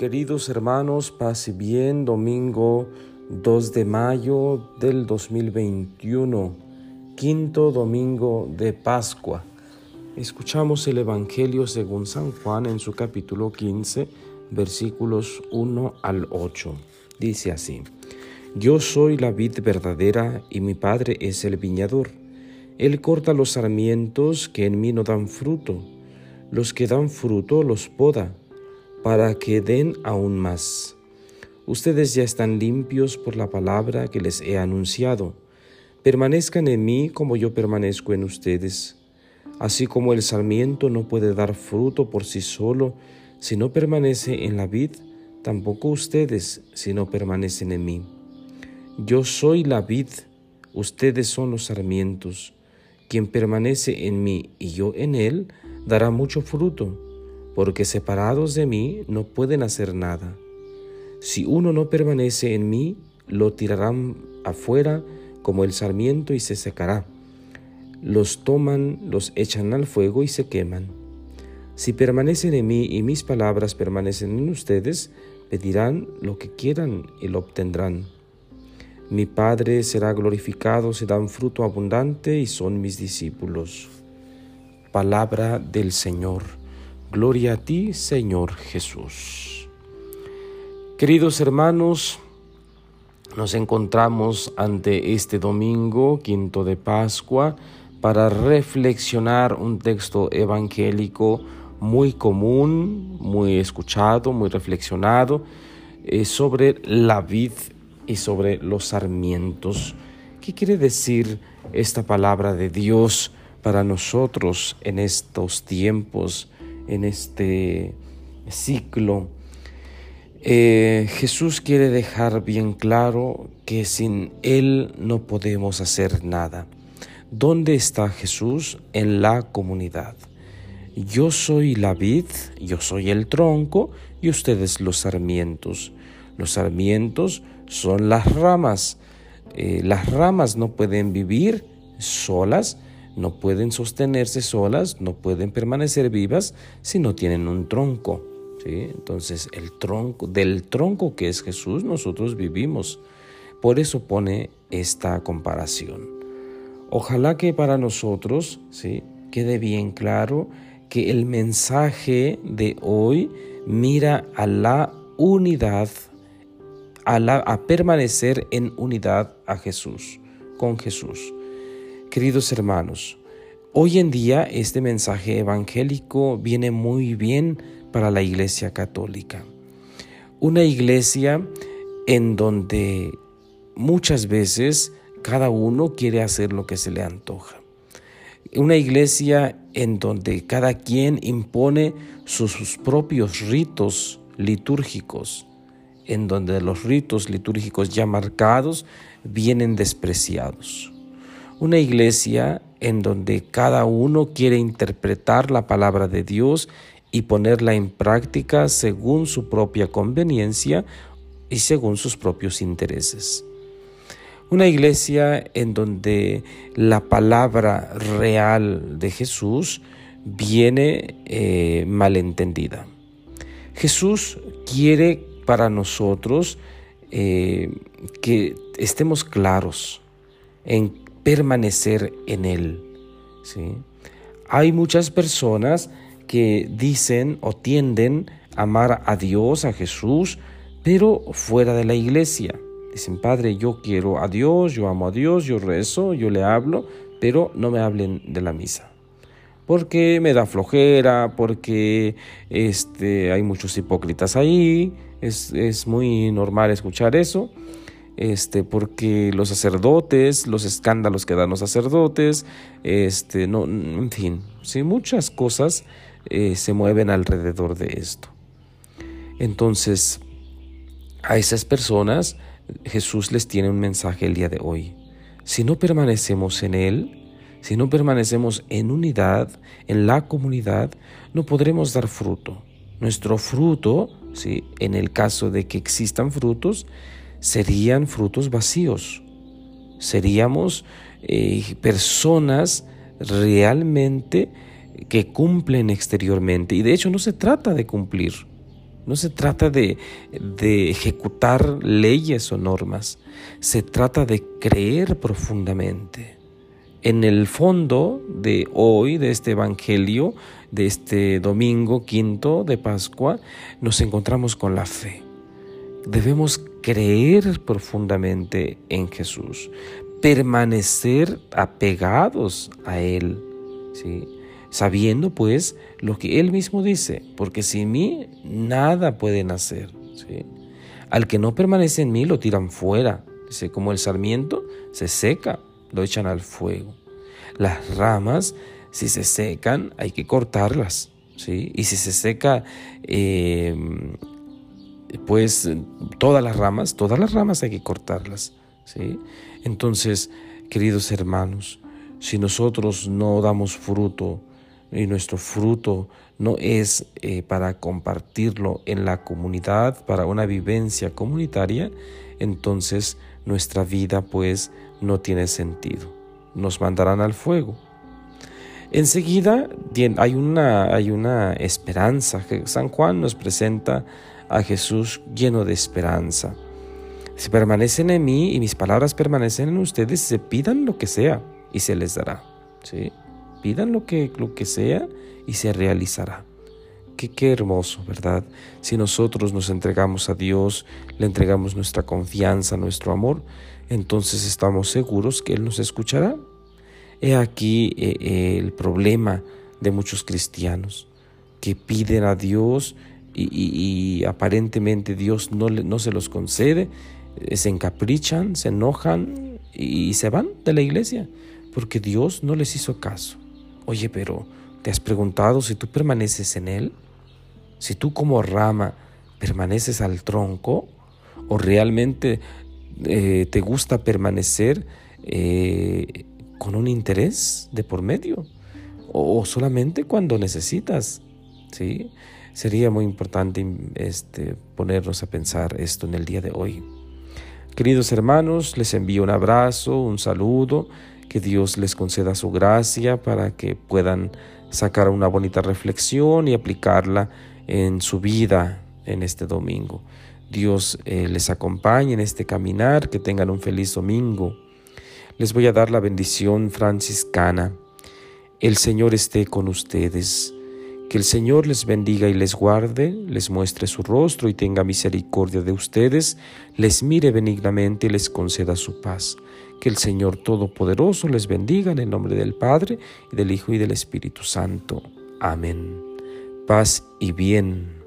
Queridos hermanos, paz bien, domingo 2 de mayo del 2021, quinto domingo de Pascua. Escuchamos el Evangelio según San Juan en su capítulo 15, versículos 1 al 8. Dice así, Yo soy la vid verdadera y mi Padre es el viñador. Él corta los sarmientos que en mí no dan fruto, los que dan fruto los poda para que den aún más. Ustedes ya están limpios por la palabra que les he anunciado. Permanezcan en mí como yo permanezco en ustedes. Así como el sarmiento no puede dar fruto por sí solo si no permanece en la vid, tampoco ustedes si no permanecen en mí. Yo soy la vid, ustedes son los sarmientos. Quien permanece en mí y yo en él, dará mucho fruto porque separados de mí no pueden hacer nada. Si uno no permanece en mí, lo tirarán afuera como el sarmiento y se secará. Los toman, los echan al fuego y se queman. Si permanecen en mí y mis palabras permanecen en ustedes, pedirán lo que quieran y lo obtendrán. Mi Padre será glorificado si dan fruto abundante y son mis discípulos. Palabra del Señor. Gloria a ti, Señor Jesús. Queridos hermanos, nos encontramos ante este domingo, quinto de Pascua, para reflexionar un texto evangélico muy común, muy escuchado, muy reflexionado, eh, sobre la vid y sobre los sarmientos. ¿Qué quiere decir esta palabra de Dios para nosotros en estos tiempos? En este ciclo, eh, Jesús quiere dejar bien claro que sin Él no podemos hacer nada. ¿Dónde está Jesús? En la comunidad. Yo soy la vid, yo soy el tronco y ustedes los sarmientos. Los sarmientos son las ramas. Eh, las ramas no pueden vivir solas, no pueden sostenerse solas, no pueden permanecer vivas si no tienen un tronco. ¿sí? Entonces, el tronco, del tronco que es Jesús, nosotros vivimos. Por eso pone esta comparación. Ojalá que para nosotros ¿sí? quede bien claro que el mensaje de hoy mira a la unidad, a, a permanecer en unidad a Jesús, con Jesús. Queridos hermanos, hoy en día este mensaje evangélico viene muy bien para la Iglesia Católica. Una iglesia en donde muchas veces cada uno quiere hacer lo que se le antoja. Una iglesia en donde cada quien impone sus, propios ritos litúrgicos, en donde los ritos litúrgicos ya marcados vienen despreciados. Una iglesia en donde cada uno quiere interpretar la palabra de Dios y ponerla en práctica según su propia conveniencia y según sus propios intereses. Una iglesia en donde la palabra real de Jesús viene eh, malentendida. Jesús quiere para nosotros eh, que estemos claros en permanecer en Él. ¿sí? Hay muchas personas que dicen o tienden a amar a Dios, a Jesús, pero fuera de la iglesia. Dicen, Padre, yo quiero a Dios, yo amo a Dios, yo rezo, yo le hablo, pero no me hablen de la misa. Porque me da flojera, porque este, hay muchos hipócritas ahí, es, es muy normal escuchar eso este, porque los sacerdotes, los escándalos que dan los sacerdotes, este, no, en fin, sí, muchas cosas eh, se mueven alrededor de esto. Entonces, a esas personas Jesús les tiene un mensaje el día de hoy. Si no permanecemos en Él, si no permanecemos en unidad, en la comunidad, no podremos dar fruto. Nuestro fruto, ¿sí? en el caso de que existan frutos, serían frutos vacíos. Seríamos eh, personas realmente que cumplen exteriormente. Y de hecho no se trata de cumplir. No se trata de, de ejecutar leyes o normas, se trata de creer profundamente. En el fondo de hoy, de este Evangelio, de este domingo quinto de Pascua, nos encontramos con la fe. Debemos creer profundamente en Jesús, permanecer apegados a Él, ¿sí? sabiendo pues lo que Él mismo dice, porque sin mí nada pueden hacer. ¿sí? Al que no permanece en mí lo tiran fuera, dice, como el sarmiento se seca, lo echan al fuego. Las ramas, si se secan, hay que cortarlas, ¿sí? y si se seca eh, pues todas las ramas, todas las ramas hay que cortarlas, ¿sí? Entonces, queridos hermanos, si nosotros no damos fruto y nuestro fruto no es eh, para compartirlo en la comunidad, para una vivencia comunitaria, entonces nuestra vida pues no tiene sentido. Nos mandarán al fuego. Enseguida hay una, hay una esperanza que San Juan nos presenta a Jesús lleno de esperanza. Si permanecen en mí y mis palabras permanecen en ustedes, se pidan lo que sea y se les dará. ¿sí? Pidan lo que, lo que sea y se realizará. Qué, qué hermoso, ¿verdad? Si nosotros nos entregamos a Dios, le entregamos nuestra confianza, nuestro amor, entonces estamos seguros que Él nos escuchará. He aquí eh, eh, el problema de muchos cristianos que piden a Dios y, aparentemente Dios no, no se los concede, eh, se encaprichan, se enojan y se van de la iglesia porque Dios no les hizo caso. Oye, pero ¿te has preguntado si tú permaneces en Él? Si tú como rama permaneces al tronco o realmente eh, te gusta permanecer eh, con un interés de por medio o, solamente cuando necesitas, ¿sí? Sería muy importante este, ponernos a pensar esto en el día de hoy. Queridos hermanos, les envío un abrazo, un saludo, que Dios les conceda su gracia para que puedan sacar una bonita reflexión y aplicarla en su vida en este domingo. Dios eh, les acompañe en este caminar, que tengan un feliz domingo. Les voy a dar la bendición franciscana. El Señor esté con ustedes que el Señor les bendiga y les guarde, les muestre su rostro y tenga misericordia de ustedes, les mire benignamente y les conceda su paz. Que el Señor Todopoderoso les bendiga en el nombre del Padre, y del Hijo y del Espíritu Santo. Amén. Paz y bien.